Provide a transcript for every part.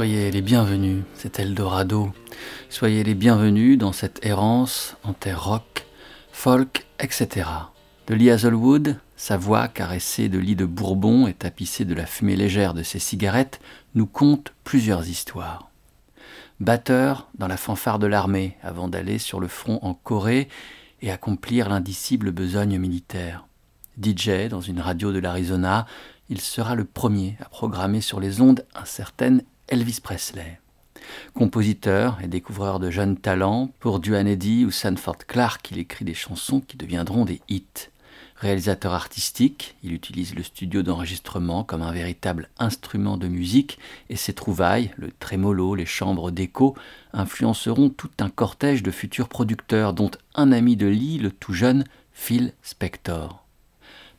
Soyez les bienvenus, c'est Eldorado. Soyez les bienvenus dans cette errance en terre rock, folk, etc. De Lee Hazelwood, sa voix caressée de lit de bourbon et tapissée de la fumée légère de ses cigarettes, nous conte plusieurs histoires. Batteur dans la fanfare de l'armée avant d'aller sur le front en Corée et accomplir l'indicible besogne militaire. DJ dans une radio de l'Arizona, il sera le premier à programmer sur les ondes un certain Elvis Presley. Compositeur et découvreur de jeunes talents, pour Duane Eddy ou Sanford Clark, il écrit des chansons qui deviendront des hits. Réalisateur artistique, il utilise le studio d'enregistrement comme un véritable instrument de musique et ses trouvailles, le trémolo, les chambres d'écho, influenceront tout un cortège de futurs producteurs dont un ami de Lee, le tout jeune Phil Spector.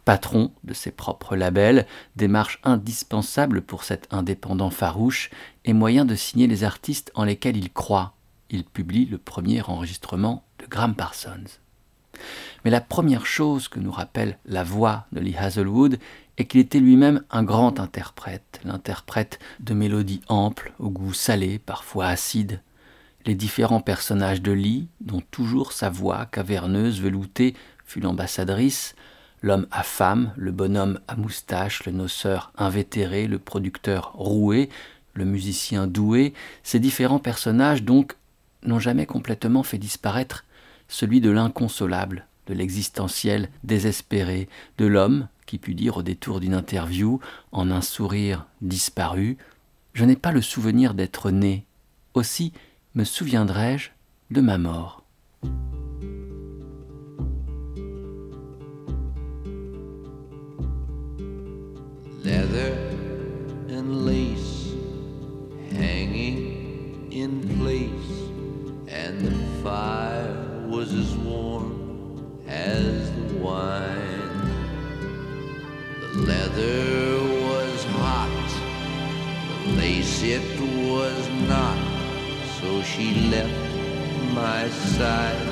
Patron de ses propres labels, démarche indispensable pour cet indépendant farouche et moyen de signer les artistes en lesquels il croit. Il publie le premier enregistrement de Graham Parsons. Mais la première chose que nous rappelle la voix de Lee Hazelwood est qu'il était lui-même un grand interprète, l'interprète de mélodies amples, au goût salé, parfois acide. Les différents personnages de Lee, dont toujours sa voix caverneuse, veloutée, fut l'ambassadrice, l'homme à femme, le bonhomme à moustache, le noceur invétéré, le producteur roué, le musicien doué, ces différents personnages donc n'ont jamais complètement fait disparaître celui de l'inconsolable, de l'existentiel désespéré, de l'homme qui put dire au détour d'une interview, en un sourire disparu, Je n'ai pas le souvenir d'être né, aussi me souviendrai-je de ma mort. Leather and lace hanging in place, and the fire was as warm as the wine. The leather was hot, the lace it was not, so she left my side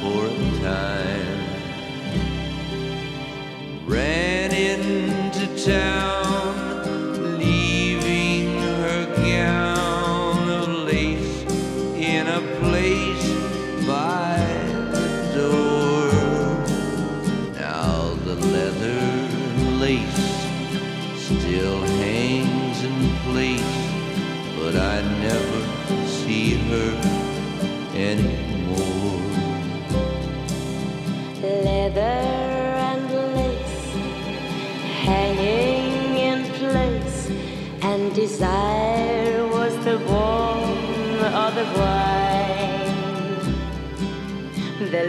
for a time. Ran into town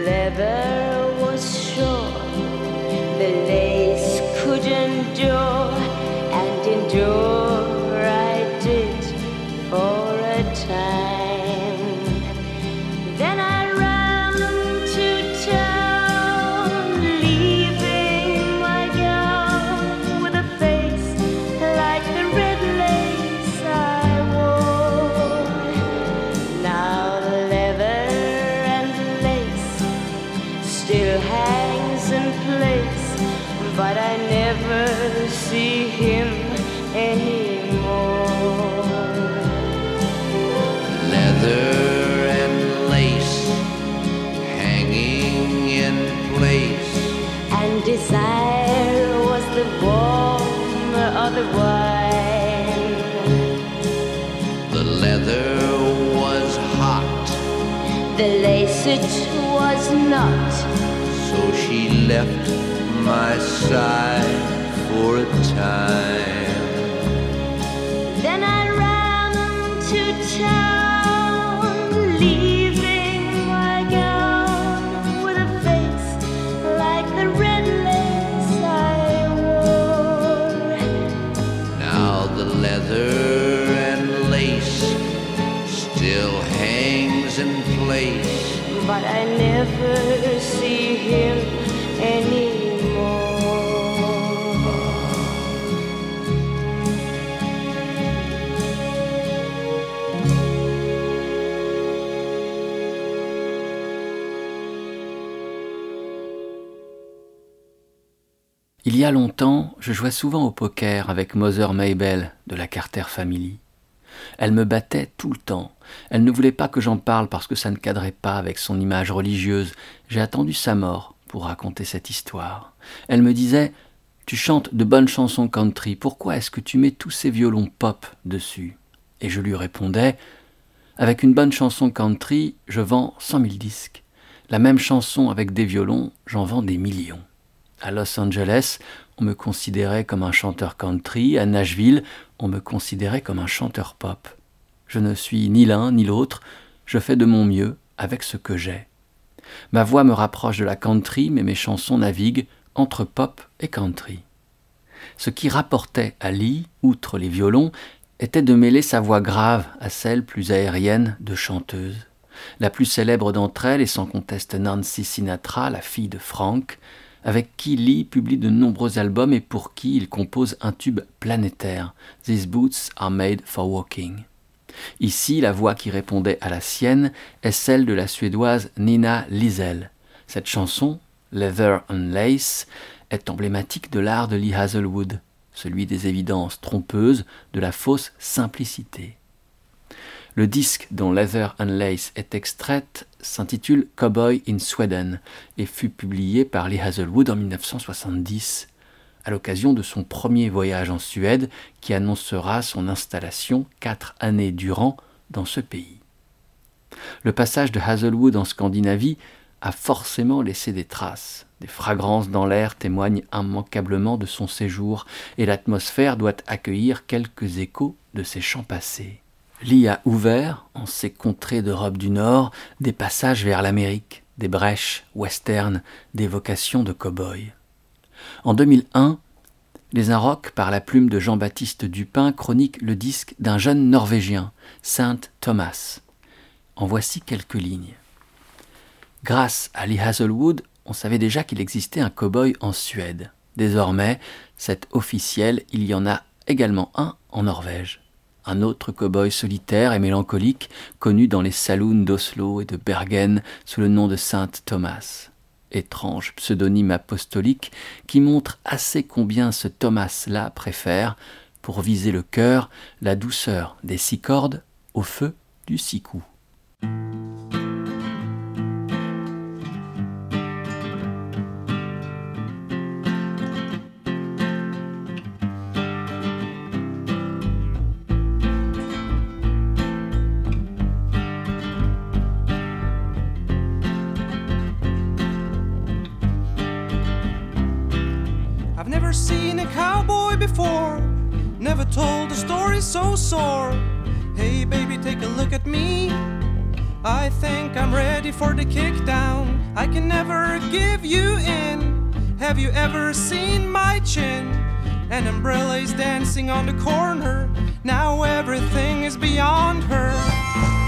leather was sure, the lace could endure but I never see him anymore. Leather and lace hanging in place, and desire was the warm or the wine. The leather was hot, the lace it was not. So she left my side for a time. Then I ran to town, y a longtemps, je jouais souvent au poker avec Mother Maybell de la Carter Family. Elle me battait tout le temps. Elle ne voulait pas que j'en parle parce que ça ne cadrait pas avec son image religieuse. J'ai attendu sa mort pour raconter cette histoire. Elle me disait Tu chantes de bonnes chansons country, pourquoi est-ce que tu mets tous ces violons pop dessus? Et je lui répondais Avec une bonne chanson country, je vends cent mille disques. La même chanson avec des violons, j'en vends des millions. À Los Angeles, on me considérait comme un chanteur country, à Nashville, on me considérait comme un chanteur pop. Je ne suis ni l'un ni l'autre, je fais de mon mieux avec ce que j'ai. Ma voix me rapproche de la country, mais mes chansons naviguent entre pop et country. Ce qui rapportait à Lee, outre les violons, était de mêler sa voix grave à celle plus aérienne de chanteuse. La plus célèbre d'entre elles est sans conteste Nancy Sinatra, la fille de Frank, avec qui Lee publie de nombreux albums et pour qui il compose un tube planétaire, These Boots Are Made for Walking. Ici, la voix qui répondait à la sienne est celle de la suédoise Nina Liesel. Cette chanson, Leather and Lace, est emblématique de l'art de Lee Hazelwood, celui des évidences trompeuses, de la fausse simplicité. Le disque dont Leather and Lace est extraite s'intitule Cowboy in Sweden et fut publié par Lee Hazelwood en 1970 à l'occasion de son premier voyage en Suède qui annoncera son installation quatre années durant dans ce pays. Le passage de Hazelwood en Scandinavie a forcément laissé des traces. Des fragrances dans l'air témoignent immanquablement de son séjour et l'atmosphère doit accueillir quelques échos de ses chants passés. Lee a ouvert, en ces contrées d'Europe du Nord, des passages vers l'Amérique, des brèches western, des vocations de cow-boy. En 2001, Les Inrocks, par la plume de Jean-Baptiste Dupin, chroniquent le disque d'un jeune Norvégien, Saint Thomas. En voici quelques lignes. Grâce à Lee Hazelwood, on savait déjà qu'il existait un cow-boy en Suède. Désormais, c'est officiel, il y en a également un en Norvège un autre cow-boy solitaire et mélancolique, connu dans les saloons d'Oslo et de Bergen sous le nom de Saint Thomas. Étrange pseudonyme apostolique qui montre assez combien ce Thomas-là préfère, pour viser le cœur, la douceur des six cordes au feu du six coups. So sore. Hey, baby, take a look at me. I think I'm ready for the kickdown. I can never give you in. Have you ever seen my chin? An umbrella is dancing on the corner. Now everything is beyond her.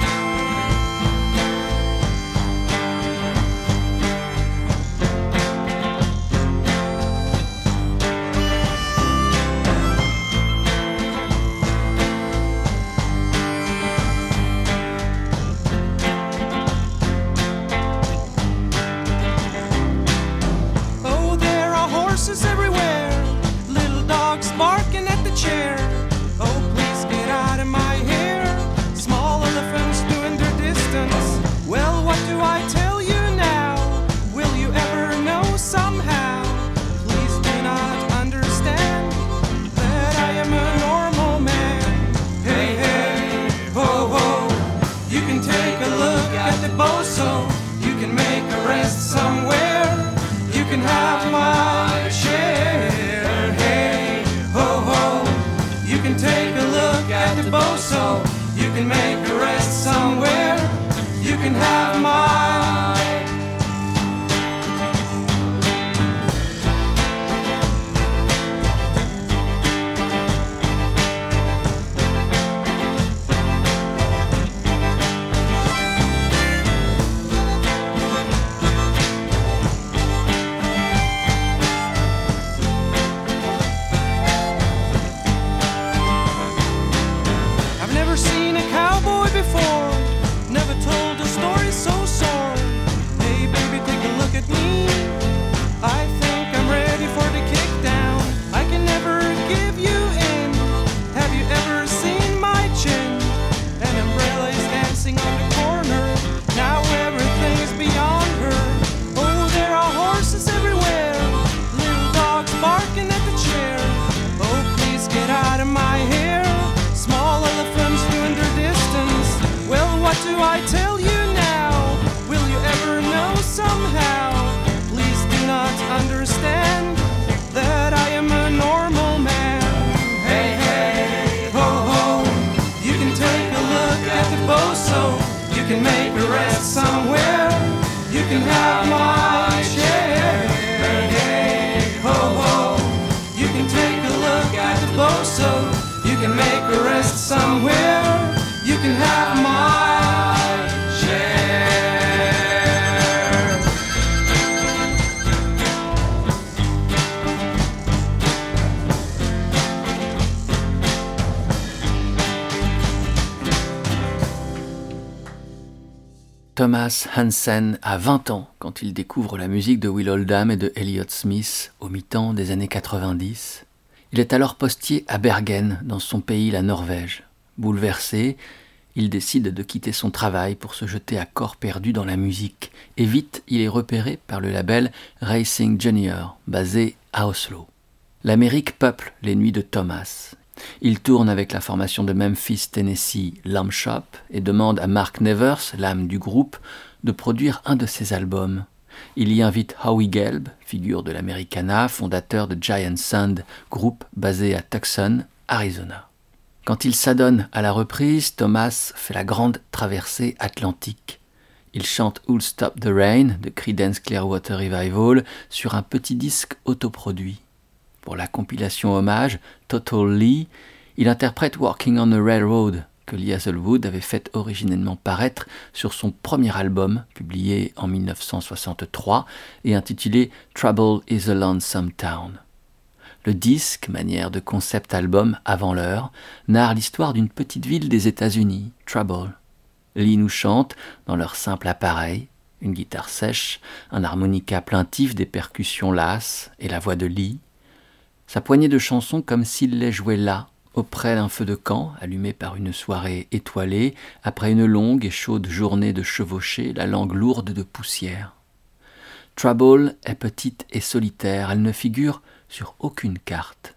Thomas Hansen a 20 ans quand il découvre la musique de Will Oldham et de Elliott Smith au mi-temps des années 90. Il est alors postier à Bergen, dans son pays, la Norvège. Bouleversé, il décide de quitter son travail pour se jeter à corps perdu dans la musique, et vite il est repéré par le label Racing Junior, basé à Oslo. L'Amérique peuple les nuits de Thomas. Il tourne avec la formation de Memphis, Tennessee, Lamb Shop, et demande à Mark Nevers, l'âme du groupe, de produire un de ses albums. Il y invite Howie Gelb, figure de l'Americana, fondateur de Giant Sand, groupe basé à Tucson, Arizona. Quand il s'adonne à la reprise, Thomas fait la grande traversée atlantique. Il chante Who'll Stop the Rain de Creedence Clearwater Revival sur un petit disque autoproduit. Pour la compilation hommage Total Lee, il interprète Walking on the Railroad que Lee Hazelwood avait fait originellement paraître sur son premier album, publié en 1963 et intitulé Trouble is a Lonesome Town. Le disque, manière de concept album avant l'heure, narre l'histoire d'une petite ville des États-Unis, Trouble. Lee nous chante dans leur simple appareil, une guitare sèche, un harmonica plaintif, des percussions lasses et la voix de Lee. Sa poignée de chansons comme s'il les jouait là, auprès d'un feu de camp, allumé par une soirée étoilée, après une longue et chaude journée de chevauchée, la langue lourde de poussière. Trouble est petite et solitaire, elle ne figure sur aucune carte.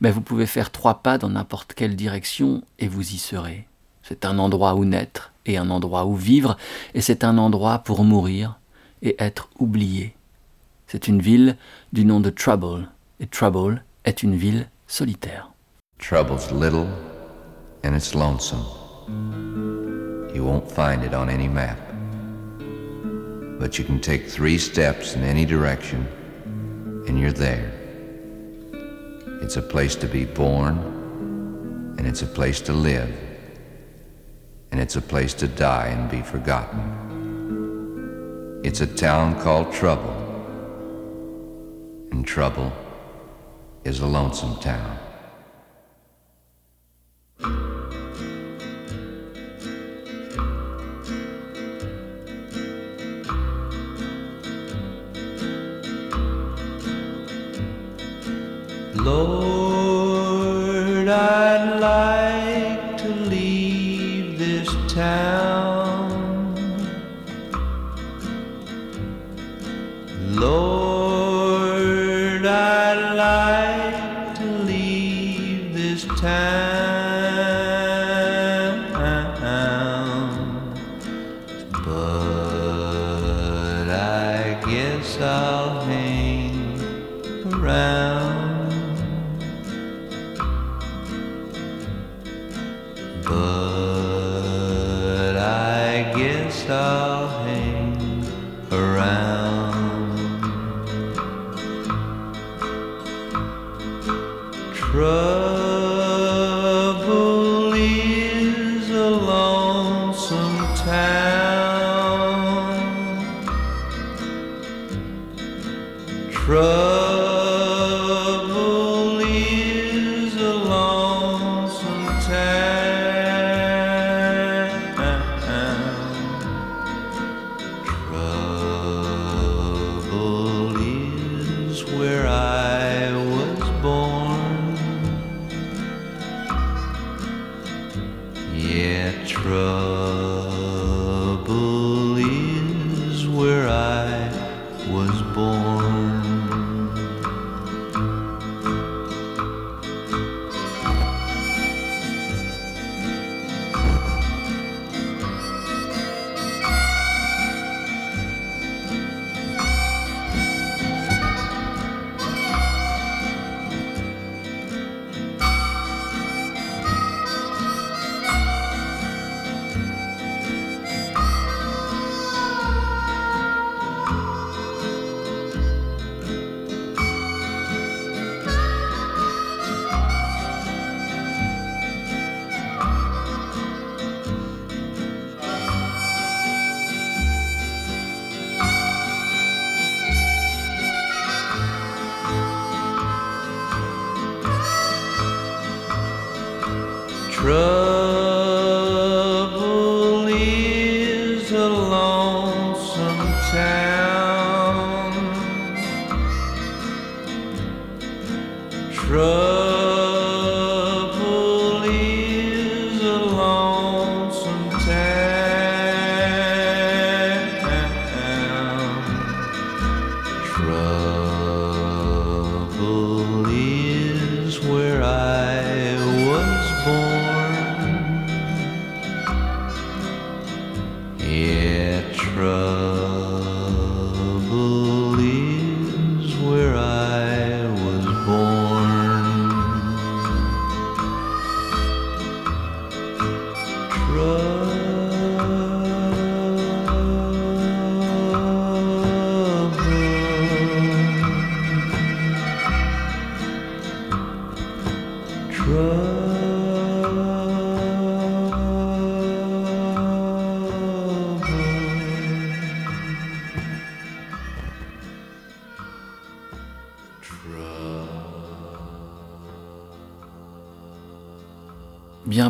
Mais vous pouvez faire trois pas dans n'importe quelle direction et vous y serez. C'est un endroit où naître et un endroit où vivre, et c'est un endroit pour mourir et être oublié. C'est une ville du nom de Trouble, et Trouble est une ville solitaire. Trouble's little and it's lonesome. You won't find it on any map. But you can take three steps in any direction and you're there. It's a place to be born and it's a place to live and it's a place to die and be forgotten. It's a town called Trouble and Trouble is a lonesome town.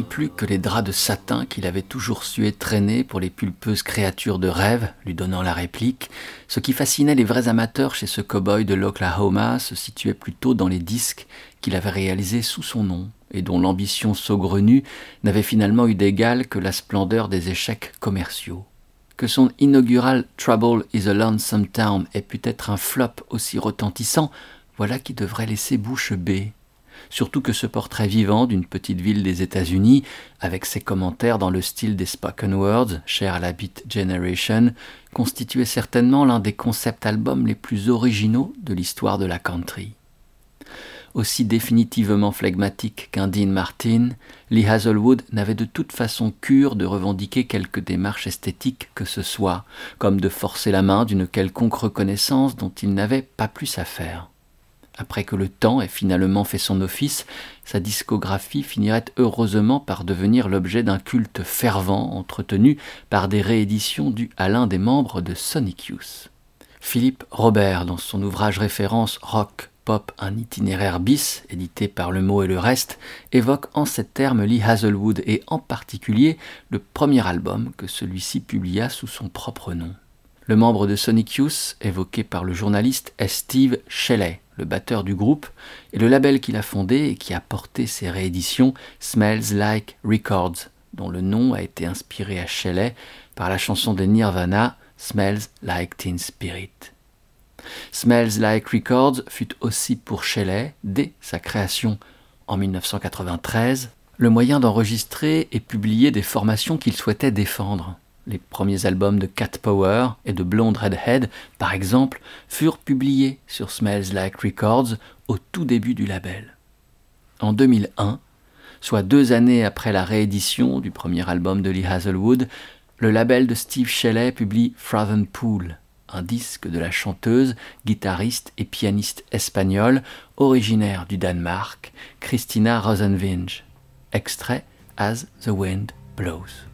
Plus que les draps de satin qu'il avait toujours su traîner pour les pulpeuses créatures de rêve, lui donnant la réplique, ce qui fascinait les vrais amateurs chez ce cow-boy de l'Oklahoma se situait plutôt dans les disques qu'il avait réalisés sous son nom et dont l'ambition saugrenue n'avait finalement eu d'égal que la splendeur des échecs commerciaux. Que son inaugural Trouble is a Lonesome Town ait pu être un flop aussi retentissant, voilà qui devrait laisser bouche bée surtout que ce portrait vivant d'une petite ville des États-Unis, avec ses commentaires dans le style des spoken words, cher à la Beat Generation, constituait certainement l'un des concept albums les plus originaux de l'histoire de la country. Aussi définitivement flegmatique qu'un Dean Martin, Lee Hazelwood n'avait de toute façon cure de revendiquer quelque démarche esthétique que ce soit, comme de forcer la main d'une quelconque reconnaissance dont il n'avait pas plus à faire. Après que le temps ait finalement fait son office, sa discographie finirait heureusement par devenir l'objet d'un culte fervent entretenu par des rééditions dues à l'un des membres de Sonic Youth. Philippe Robert, dans son ouvrage référence Rock, Pop, un itinéraire bis, édité par Le Mot et le Reste, évoque en ces termes Lee Hazelwood et en particulier le premier album que celui-ci publia sous son propre nom. Le membre de Sonic Youth, évoqué par le journaliste, est Steve Shelley, le batteur du groupe, et le label qu'il a fondé et qui a porté ses rééditions, Smells Like Records, dont le nom a été inspiré à Shelley par la chanson de Nirvana Smells Like Teen Spirit. Smells Like Records fut aussi pour Shelley, dès sa création en 1993, le moyen d'enregistrer et publier des formations qu'il souhaitait défendre. Les premiers albums de Cat Power et de Blonde Redhead, par exemple, furent publiés sur Smells Like Records au tout début du label. En 2001, soit deux années après la réédition du premier album de Lee Hazelwood, le label de Steve Shelley publie Frozen Pool, un disque de la chanteuse, guitariste et pianiste espagnole originaire du Danemark, Christina Rosenvinge. Extrait As the Wind Blows.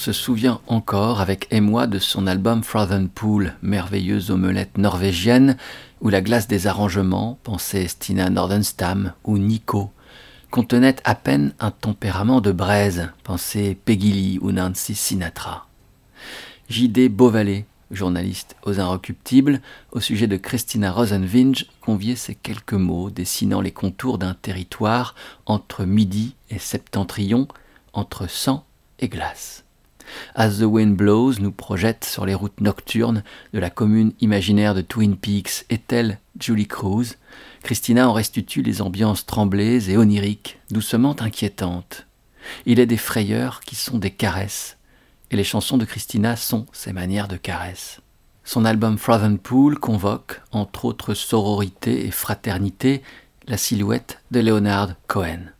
Se souvient encore avec émoi de son album Frozen Pool, merveilleuse omelette norvégienne, où la glace des arrangements, pensait Stina Nordenstam ou Nico, contenait à peine un tempérament de braise, pensait Peggy Lee ou Nancy Sinatra. J.D. Beauvalet, journaliste aux Inrecuptibles, au sujet de Christina Rosenvinge, conviait ces quelques mots dessinant les contours d'un territoire entre midi et septentrion, entre sang et glace. As the Wind Blows nous projette sur les routes nocturnes de la commune imaginaire de Twin Peaks et telle Julie Cruz, Christina en restitue les ambiances tremblées et oniriques, doucement inquiétantes. Il est des frayeurs qui sont des caresses, et les chansons de Christina sont ces manières de caresses. Son album Frozen Pool convoque, entre autres sororité et fraternité, la silhouette de Leonard Cohen.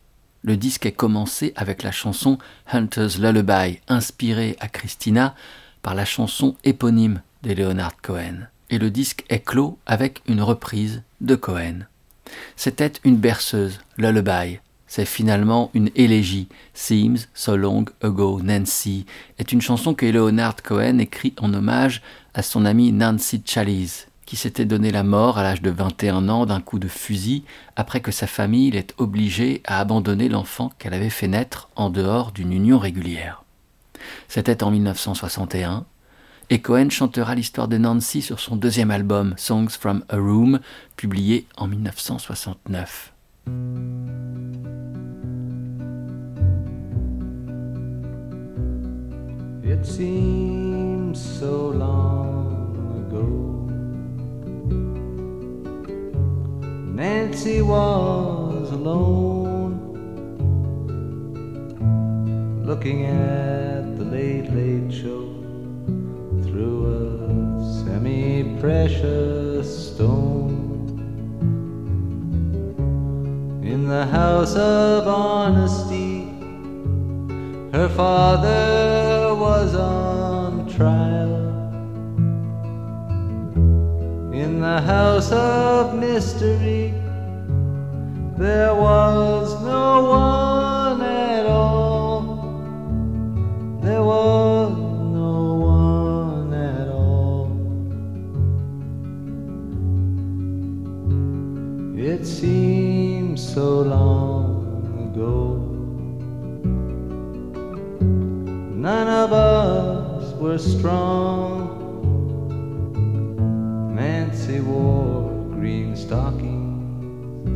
Le disque est commencé avec la chanson Hunter's Lullaby, inspirée à Christina par la chanson éponyme de Leonard Cohen. Et le disque est clos avec une reprise de Cohen. C'était une berceuse, Lullaby. C'est finalement une élégie. Seems So Long Ago Nancy est une chanson que Leonard Cohen écrit en hommage à son amie Nancy Chalise, qui s'était donné la mort à l'âge de 21 ans d'un coup de fusil après que sa famille l'ait obligée à abandonner l'enfant qu'elle avait fait naître en dehors d'une union régulière. C'était en 1961, et Cohen chantera l'histoire de Nancy sur son deuxième album, Songs from a Room, publié en 1969. It seems so long Nancy was alone, looking at the late, late show through a semi precious stone. In the house of honesty, her father was on trial. In the house of mystery, there was no one at all. There was no one at all. It seems so long ago. None of us were strong. Nancy wore green stockings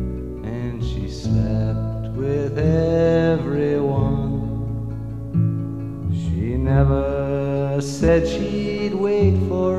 and she slept with everyone. She never said she'd wait for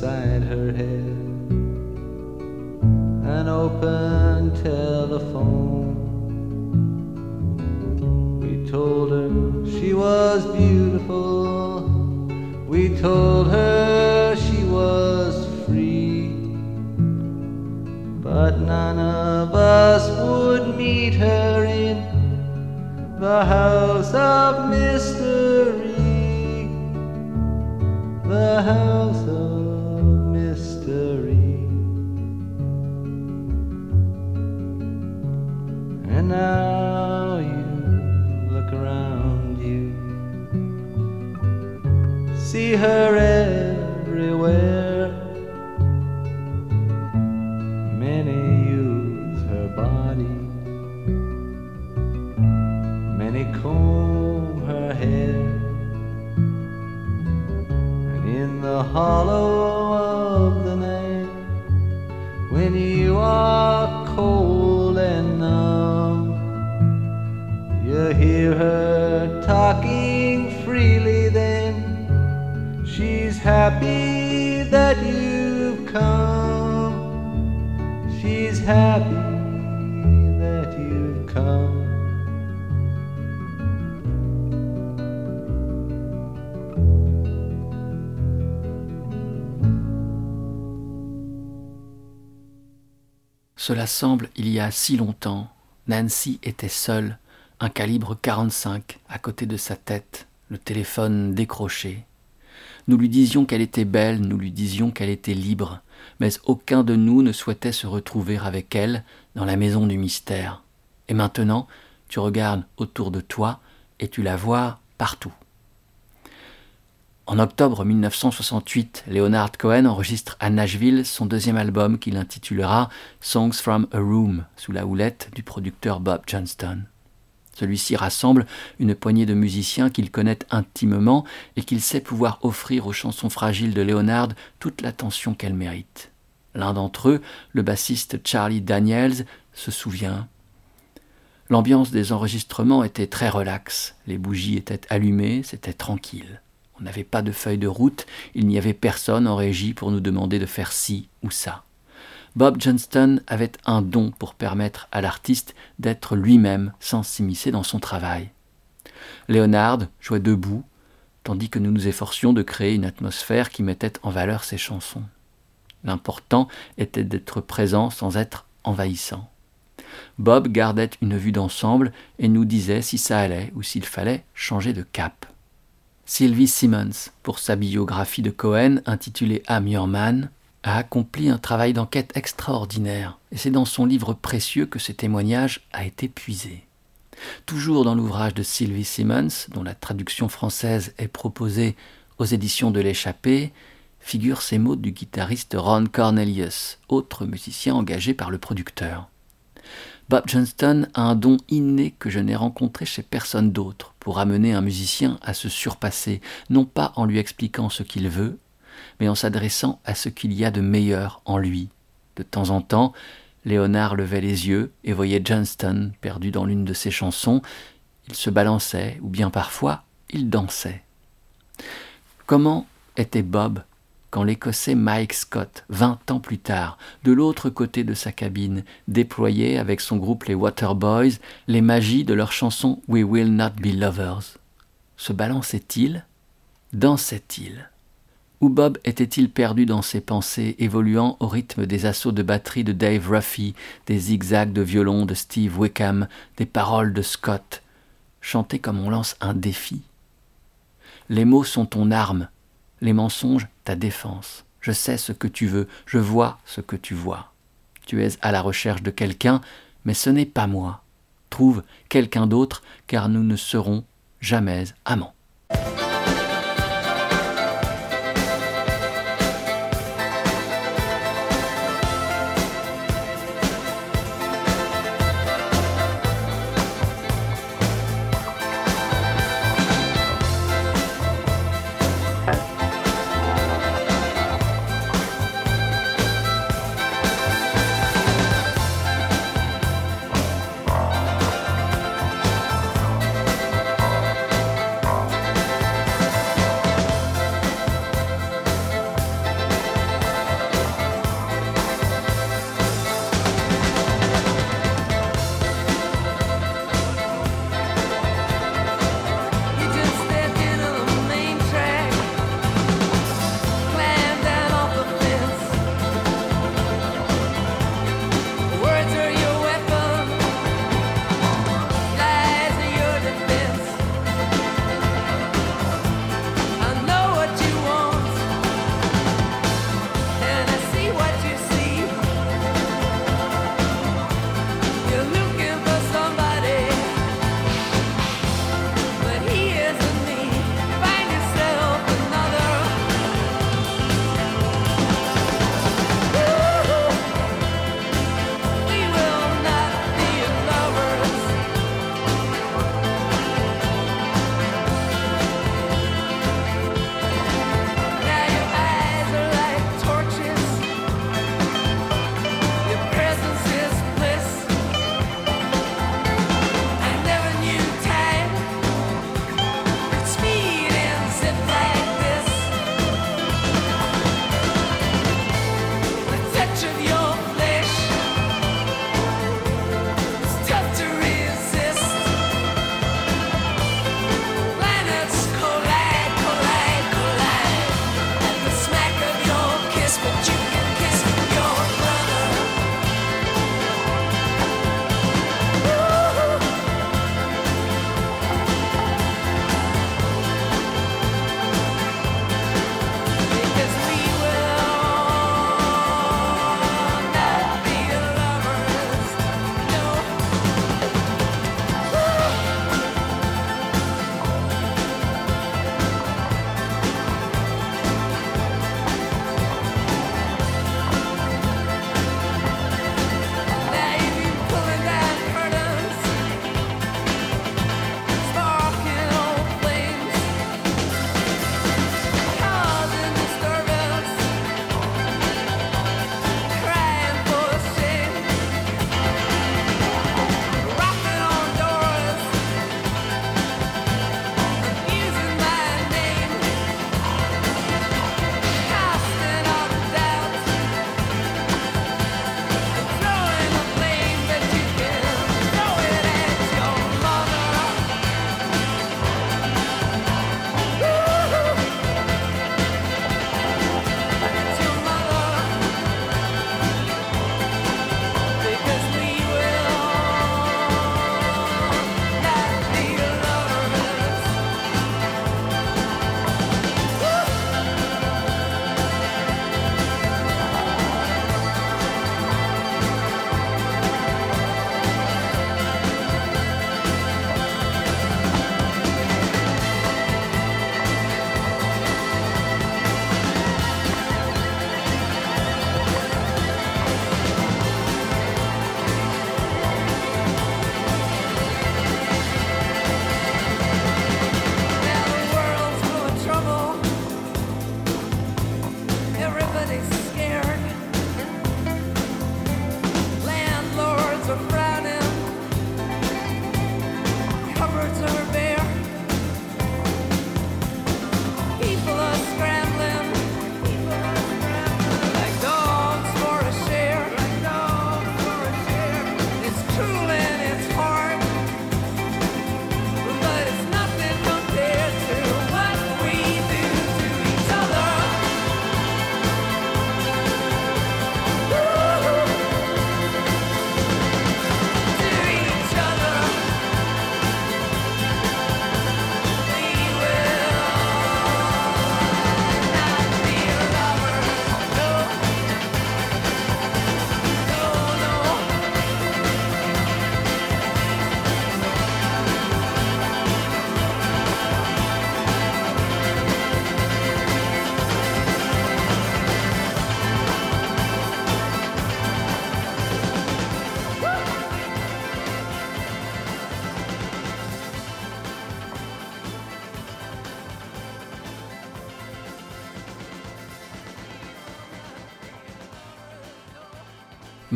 45 beside her head an open telephone. We told her she was beautiful. We told her she was free. But none of us would meet her in the house Cela semble il y a si longtemps. Nancy était seule, un calibre 45 à côté de sa tête, le téléphone décroché. Nous lui disions qu'elle était belle, nous lui disions qu'elle était libre, mais aucun de nous ne souhaitait se retrouver avec elle dans la maison du mystère. Et maintenant, tu regardes autour de toi et tu la vois partout. En octobre 1968, Leonard Cohen enregistre à Nashville son deuxième album qu'il intitulera Songs from a Room, sous la houlette du producteur Bob Johnston. Celui-ci rassemble une poignée de musiciens qu'il connaît intimement et qu'il sait pouvoir offrir aux chansons fragiles de Leonard toute l'attention qu'elles méritent. L'un d'entre eux, le bassiste Charlie Daniels, se souvient. L'ambiance des enregistrements était très relaxe, les bougies étaient allumées, c'était tranquille. On n'avait pas de feuille de route, il n'y avait personne en régie pour nous demander de faire ci ou ça. Bob Johnston avait un don pour permettre à l'artiste d'être lui-même sans s'immiscer dans son travail. Leonard jouait debout, tandis que nous nous efforcions de créer une atmosphère qui mettait en valeur ses chansons. L'important était d'être présent sans être envahissant. Bob gardait une vue d'ensemble et nous disait si ça allait ou s'il fallait changer de cap. Sylvie Simmons, pour sa biographie de Cohen intitulée I'm Your Man, a accompli un travail d'enquête extraordinaire, et c'est dans son livre précieux que ce témoignage a été puisé. Toujours dans l'ouvrage de Sylvie Simmons, dont la traduction française est proposée aux éditions de l'Échappée, figurent ces mots du guitariste Ron Cornelius, autre musicien engagé par le producteur. Bob Johnston a un don inné que je n'ai rencontré chez personne d'autre pour amener un musicien à se surpasser, non pas en lui expliquant ce qu'il veut, mais en s'adressant à ce qu'il y a de meilleur en lui. De temps en temps, Léonard levait les yeux et voyait Johnston perdu dans l'une de ses chansons. Il se balançait, ou bien parfois, il dansait. Comment était Bob quand l'Écossais Mike Scott, vingt ans plus tard, de l'autre côté de sa cabine, déployait avec son groupe les Waterboys les magies de leur chanson We Will Not Be Lovers? Se balançait-il? Dansait-il? Ou Bob était-il perdu dans ses pensées, évoluant au rythme des assauts de batterie de Dave Ruffy, des zigzags de violon de Steve Wickham, des paroles de Scott, chanté comme on lance un défi Les mots sont ton arme, les mensonges ta défense. Je sais ce que tu veux, je vois ce que tu vois. Tu es à la recherche de quelqu'un, mais ce n'est pas moi. Trouve quelqu'un d'autre, car nous ne serons jamais amants.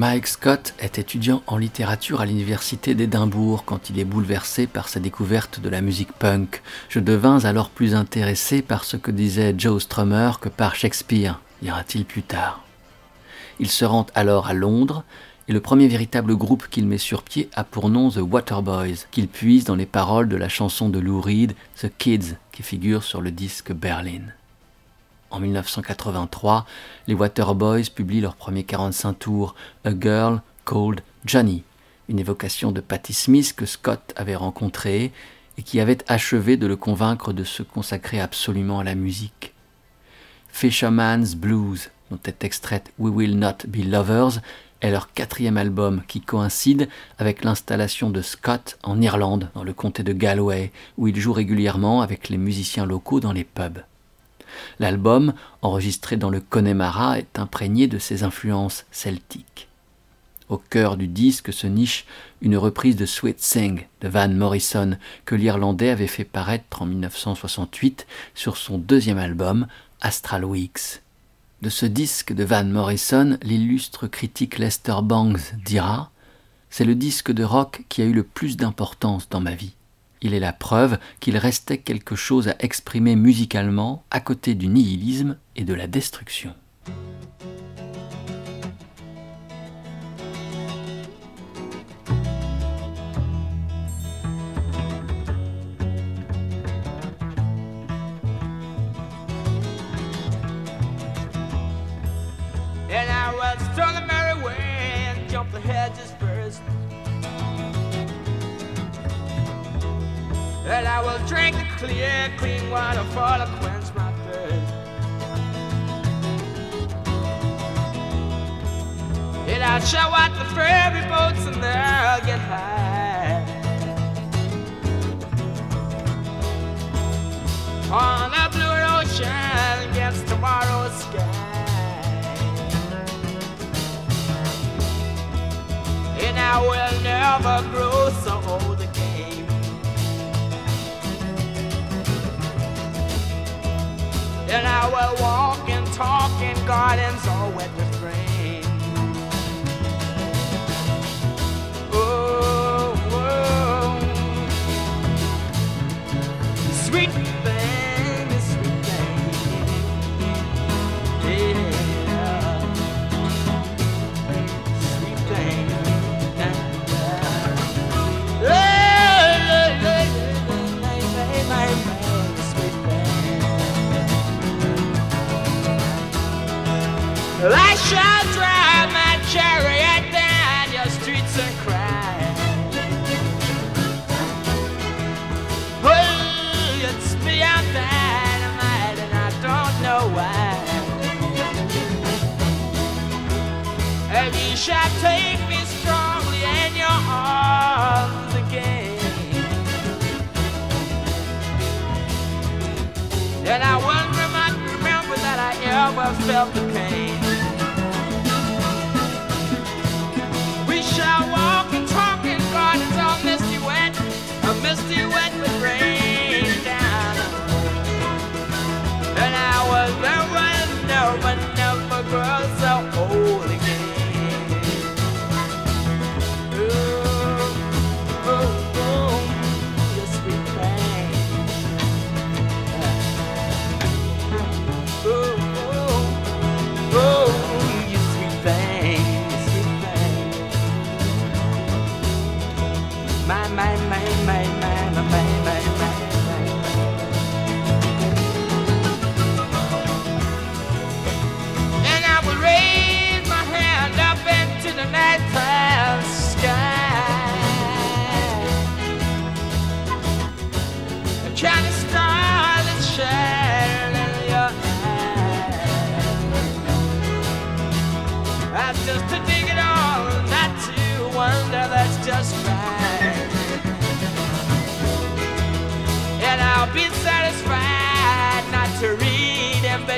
Mike Scott est étudiant en littérature à l'université d'Édimbourg quand il est bouleversé par sa découverte de la musique punk. Je devins alors plus intéressé par ce que disait Joe Strummer que par Shakespeare, dira-t-il plus tard. Il se rend alors à Londres et le premier véritable groupe qu'il met sur pied a pour nom The Waterboys, qu'il puise dans les paroles de la chanson de Lou Reed, The Kids, qui figure sur le disque Berlin. En 1983, les Waterboys publient leur premier 45 tours, A Girl Called Johnny, une évocation de Patti Smith que Scott avait rencontrée et qui avait achevé de le convaincre de se consacrer absolument à la musique. Fisherman's Blues, dont est extraite We Will Not Be Lovers, est leur quatrième album qui coïncide avec l'installation de Scott en Irlande, dans le comté de Galway, où il joue régulièrement avec les musiciens locaux dans les pubs. L'album, enregistré dans le Connemara, est imprégné de ses influences celtiques. Au cœur du disque se niche une reprise de Sweet Sing de Van Morrison que l'Irlandais avait fait paraître en 1968 sur son deuxième album, Astral Weeks. De ce disque de Van Morrison, l'illustre critique Lester Bangs dira C'est le disque de rock qui a eu le plus d'importance dans ma vie. Il est la preuve qu'il restait quelque chose à exprimer musicalement à côté du nihilisme et de la destruction. You shall take me strongly in your arms again. And I remember, remember that I ever felt the pain. We shall walk and talk in gardens all misty wet, a misty wet with rain down. And I never, never, never grow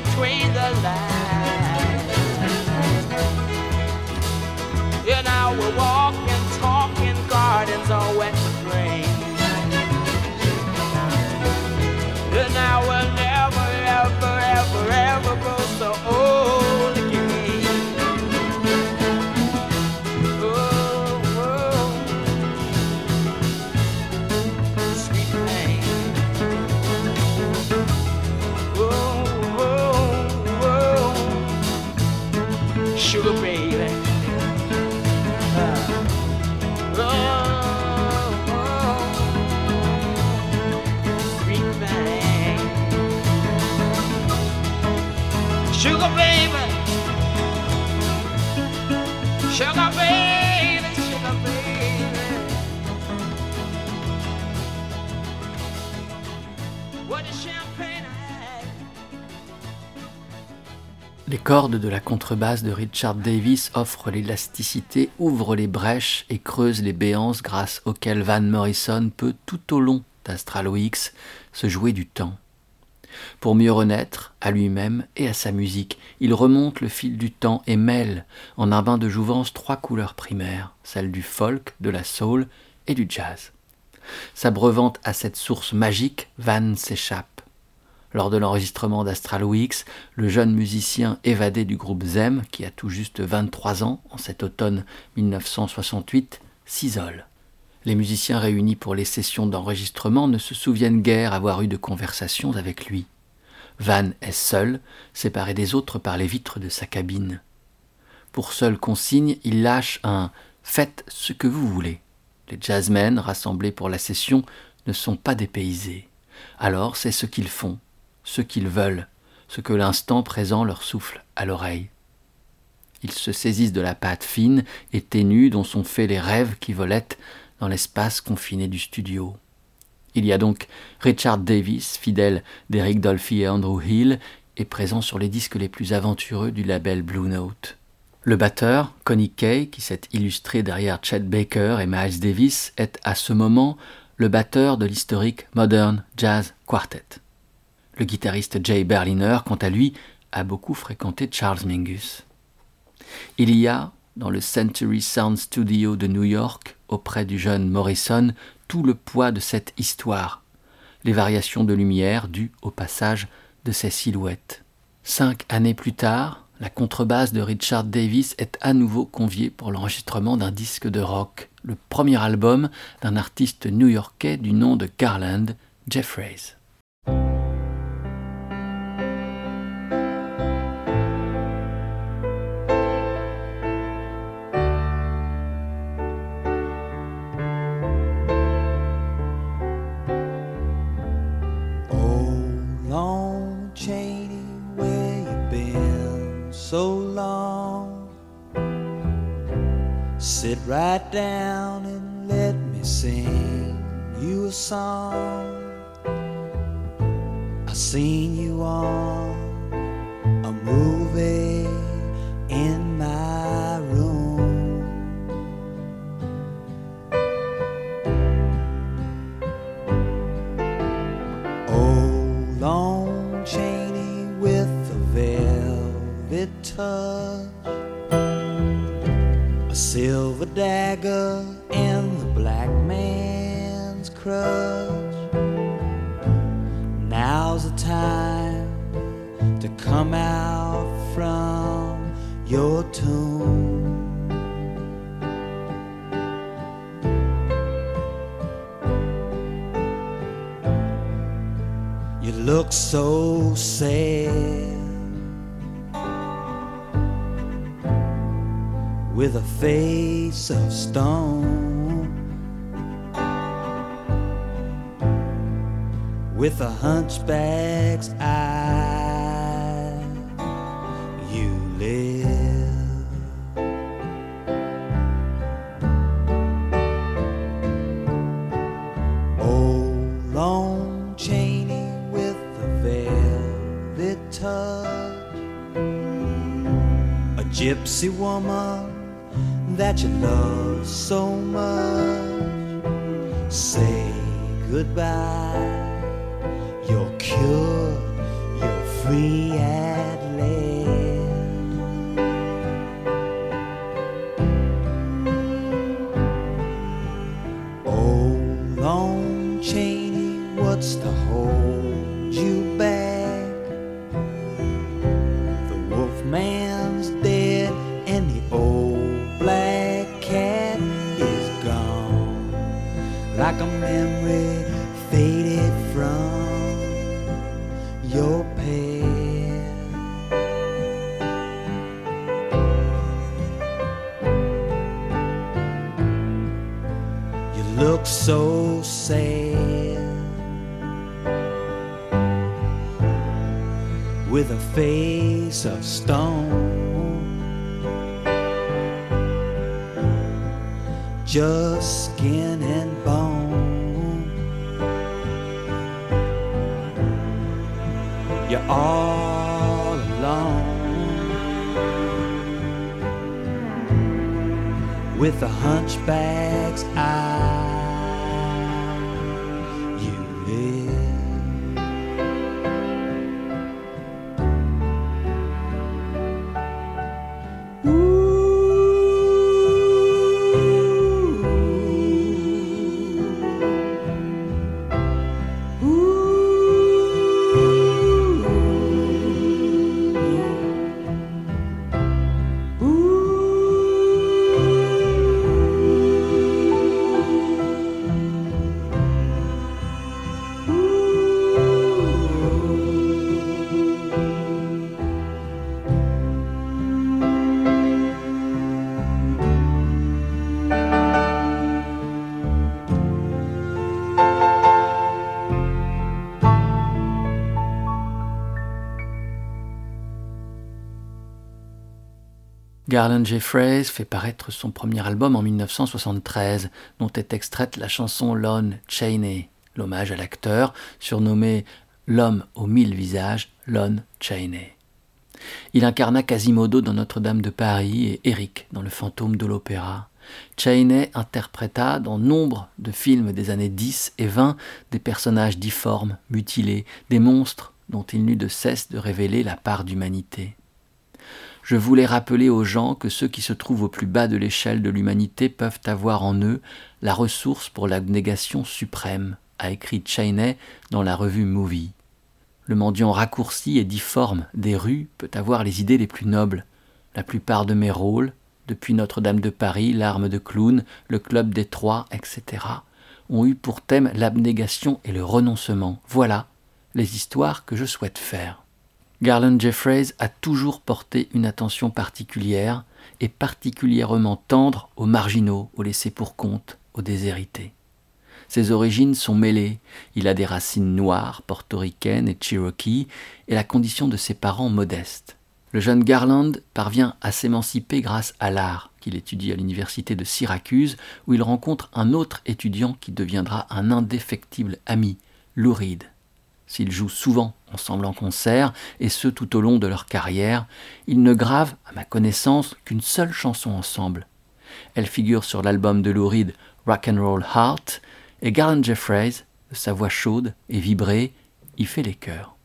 between the lines. You know, we're walking. sugar baby. Cordes de la contrebasse de Richard Davis offrent l'élasticité, ouvrent les brèches et creusent les béances grâce auxquelles Van Morrison peut tout au long d'Astral Weeks se jouer du temps. Pour mieux renaître à lui-même et à sa musique, il remonte le fil du temps et mêle en un bain de jouvence trois couleurs primaires, celles du folk, de la soul et du jazz. S'abreuvant à cette source magique, Van s'échappe. Lors de l'enregistrement d'Astral Weeks, le jeune musicien évadé du groupe Zem, qui a tout juste 23 ans en cet automne 1968, s'isole. Les musiciens réunis pour les sessions d'enregistrement ne se souviennent guère avoir eu de conversations avec lui. Van est seul, séparé des autres par les vitres de sa cabine. Pour seule consigne, il lâche un Faites ce que vous voulez. Les jazzmen rassemblés pour la session ne sont pas dépaysés. Alors c'est ce qu'ils font, ce qu'ils veulent, ce que l'instant présent leur souffle à l'oreille. Ils se saisissent de la pâte fine et ténue dont sont faits les rêves qui volettent dans l'espace confiné du studio. Il y a donc Richard Davis, fidèle d'Eric Dolphy et Andrew Hill, et présent sur les disques les plus aventureux du label Blue Note. Le batteur, Connie Kay, qui s'est illustré derrière Chet Baker et Miles Davis, est à ce moment le batteur de l'historique Modern Jazz Quartet. Le guitariste Jay Berliner, quant à lui, a beaucoup fréquenté Charles Mingus. Il y a, dans le Century Sound Studio de New York, auprès du jeune Morrison, tout le poids de cette histoire, les variations de lumière dues au passage de ces silhouettes. Cinq années plus tard, la contrebasse de Richard Davis est à nouveau conviée pour l'enregistrement d'un disque de rock, le premier album d'un artiste new-yorkais du nom de Garland Jeffreys. Right down and let me sing you a song. I've seen you on dagger in the black man's crutch. Now's the time to come out from your tomb. You look so sad with a face of stone, with a hunchback's eye. You live. Oh, Long Cheney with a velvet touch. A gypsy woman that you love so much. Say goodbye. You're cured, you're free Garland Jeffreys fait paraître son premier album en 1973, dont est extraite la chanson Lon Chaney, l'hommage à l'acteur, surnommé l'homme aux mille visages, Lon Chaney. Il incarna Quasimodo dans Notre-Dame de Paris et Eric dans Le fantôme de l'opéra. Chaney interpréta dans nombre de films des années 10 et 20 des personnages difformes, mutilés, des monstres dont il n'eut de cesse de révéler la part d'humanité. Je voulais rappeler aux gens que ceux qui se trouvent au plus bas de l'échelle de l'humanité peuvent avoir en eux la ressource pour l'abnégation suprême, a écrit Chaney dans la revue Movie. Le mendiant raccourci et difforme des rues peut avoir les idées les plus nobles. La plupart de mes rôles, depuis Notre-Dame de Paris, L'arme de clown, le Club des Trois, etc., ont eu pour thème l'abnégation et le renoncement. Voilà les histoires que je souhaite faire. Garland Jeffreys a toujours porté une attention particulière et particulièrement tendre aux marginaux, aux laissés pour compte, aux déshérités. Ses origines sont mêlées. Il a des racines noires, portoricaines et cherokee, et la condition de ses parents modestes. Le jeune Garland parvient à s'émanciper grâce à l'art, qu'il étudie à l'université de Syracuse, où il rencontre un autre étudiant qui deviendra un indéfectible ami, Lou Reed. S'ils jouent souvent ensemble en concert, et ce tout au long de leur carrière, ils ne gravent, à ma connaissance, qu'une seule chanson ensemble. Elle figure sur l'album de Lou Reed Rock and Roll Heart, et Garland Jeffreys, de sa voix chaude et vibrée, y fait les chœurs.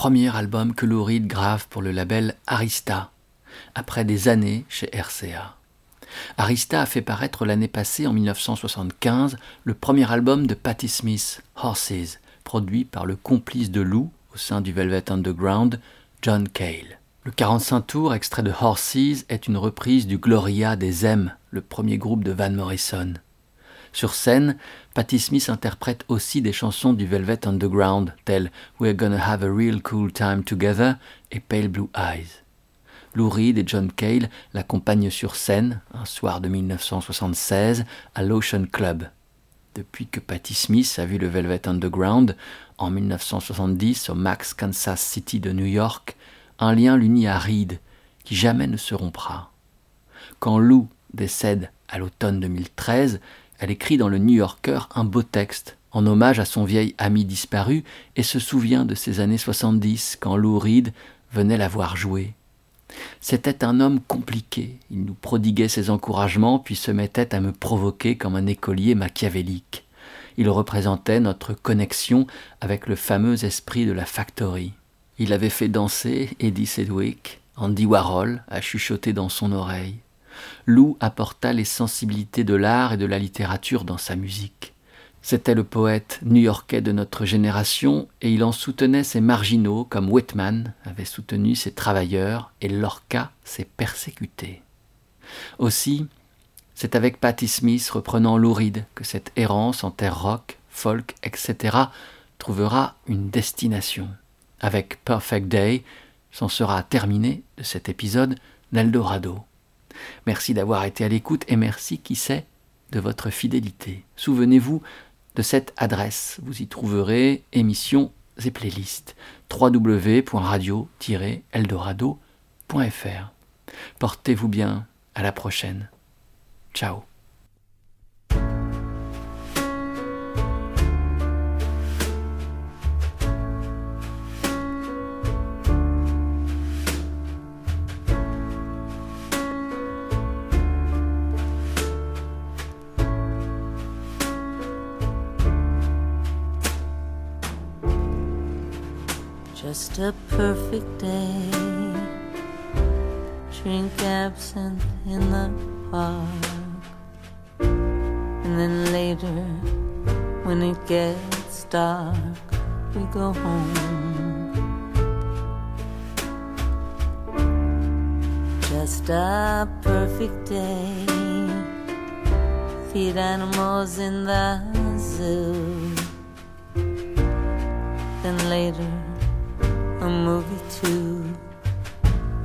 Premier album que Lou Reed grave pour le label Arista, après des années chez RCA. Arista a fait paraître l'année passée, en 1975, le premier album de Patti Smith, Horses, produit par le complice de Lou au sein du Velvet Underground, John Cale. Le 45 tours, extrait de Horses, est une reprise du Gloria des M, le premier groupe de Van Morrison. Sur scène, Patti Smith interprète aussi des chansons du Velvet Underground, telles We're Gonna Have a Real Cool Time Together et Pale Blue Eyes. Lou Reed et John Cale l'accompagnent sur scène, un soir de 1976, à l'Ocean Club. Depuis que Patti Smith a vu le Velvet Underground, en 1970 au Max Kansas City de New York, un lien l'unit à Reed, qui jamais ne se rompra. Quand Lou décède à l'automne 2013, elle écrit dans le New Yorker un beau texte en hommage à son vieil ami disparu et se souvient de ses années 70 quand Lou Reed venait la voir jouer. C'était un homme compliqué, il nous prodiguait ses encouragements puis se mettait à me provoquer comme un écolier machiavélique. Il représentait notre connexion avec le fameux esprit de la factory. Il avait fait danser Eddie Sedgwick, Andy Warhol a chuchoté dans son oreille. Lou apporta les sensibilités de l'art et de la littérature dans sa musique. C'était le poète new-yorkais de notre génération et il en soutenait ses marginaux comme Whitman avait soutenu ses travailleurs et Lorca ses persécutés. Aussi, c'est avec Patti Smith reprenant Lou Reed que cette errance en terre rock, folk, etc. trouvera une destination. Avec Perfect Day, s'en sera terminé de cet épisode d'Eldorado. Merci d'avoir été à l'écoute et merci, qui sait, de votre fidélité. Souvenez-vous de cette adresse. Vous y trouverez émissions et playlists www.radio-eldorado.fr. Portez-vous bien, à la prochaine. Ciao. A perfect day. Drink absinthe in the park. And then later, when it gets dark, we go home. Just a perfect day. Feed animals in the zoo. Then later, a movie too,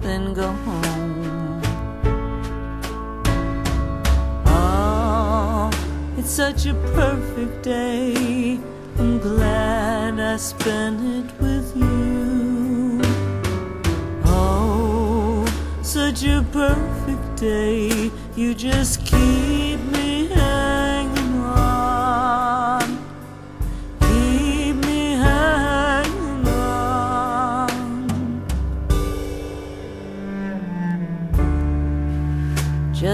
then go home. Oh, it's such a perfect day. I'm glad I spent it with you. Oh, such a perfect day. You just keep